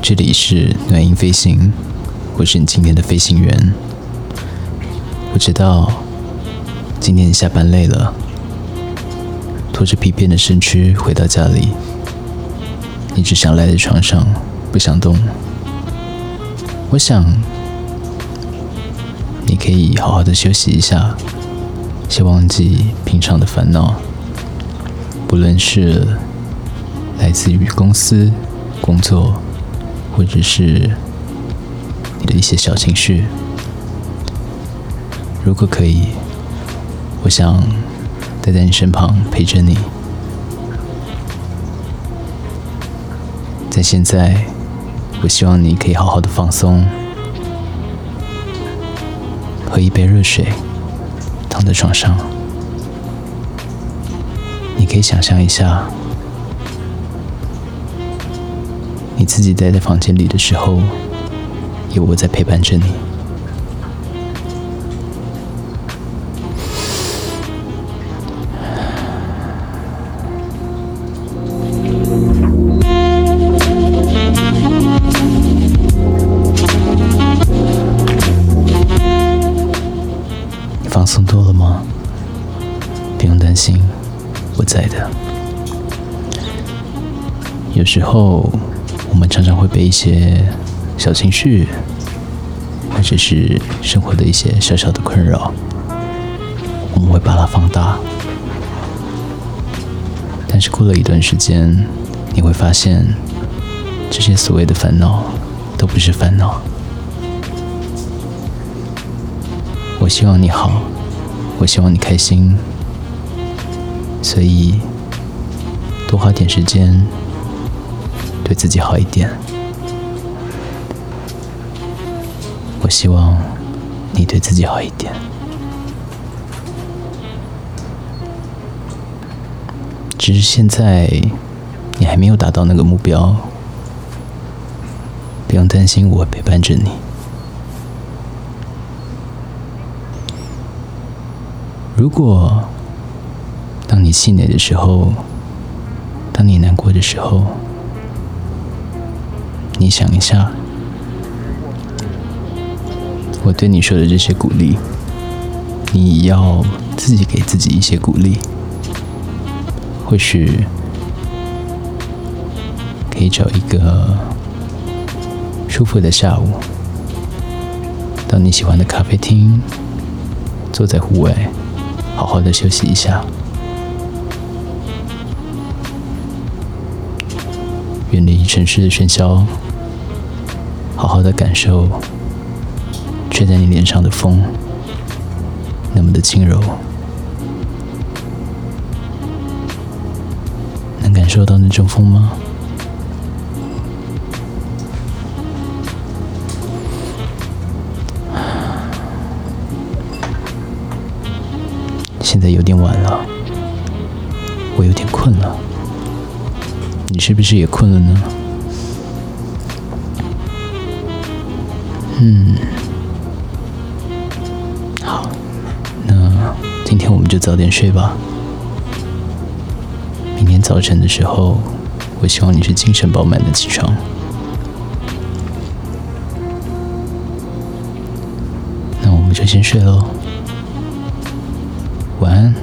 这里是暖音飞行，我是你今天的飞行员。我知道今天你下班累了，拖着疲惫的身躯回到家里，你只想赖在床上不想动。我想你可以好好的休息一下，先忘记平常的烦恼，不论是来自于公司。工作，或者是你的一些小情绪，如果可以，我想待在你身旁陪着你。在现在，我希望你可以好好的放松，喝一杯热水，躺在床上，你可以想象一下。自己待在房间里的时候，有我在陪伴着你。你放松多了吗？不用担心，我在的。有时候。常常会被一些小情绪，或者是生活的一些小小的困扰，我们会把它放大。但是过了一段时间，你会发现，这些所谓的烦恼都不是烦恼。我希望你好，我希望你开心，所以多花点时间。对自己好一点，我希望你对自己好一点。只是现在你还没有达到那个目标，不用担心，我会陪伴着你。如果当你气馁的时候，当你难过的时候，你想一下，我对你说的这些鼓励，你要自己给自己一些鼓励。或许可以找一个舒服的下午，到你喜欢的咖啡厅，坐在户外，好好的休息一下，远离城市的喧嚣。好好的感受吹在你脸上的风，那么的轻柔，能感受到那阵风吗？现在有点晚了，我有点困了，你是不是也困了呢？嗯，好，那今天我们就早点睡吧。明天早晨的时候，我希望你是精神饱满的起床。那我们就先睡喽，晚安。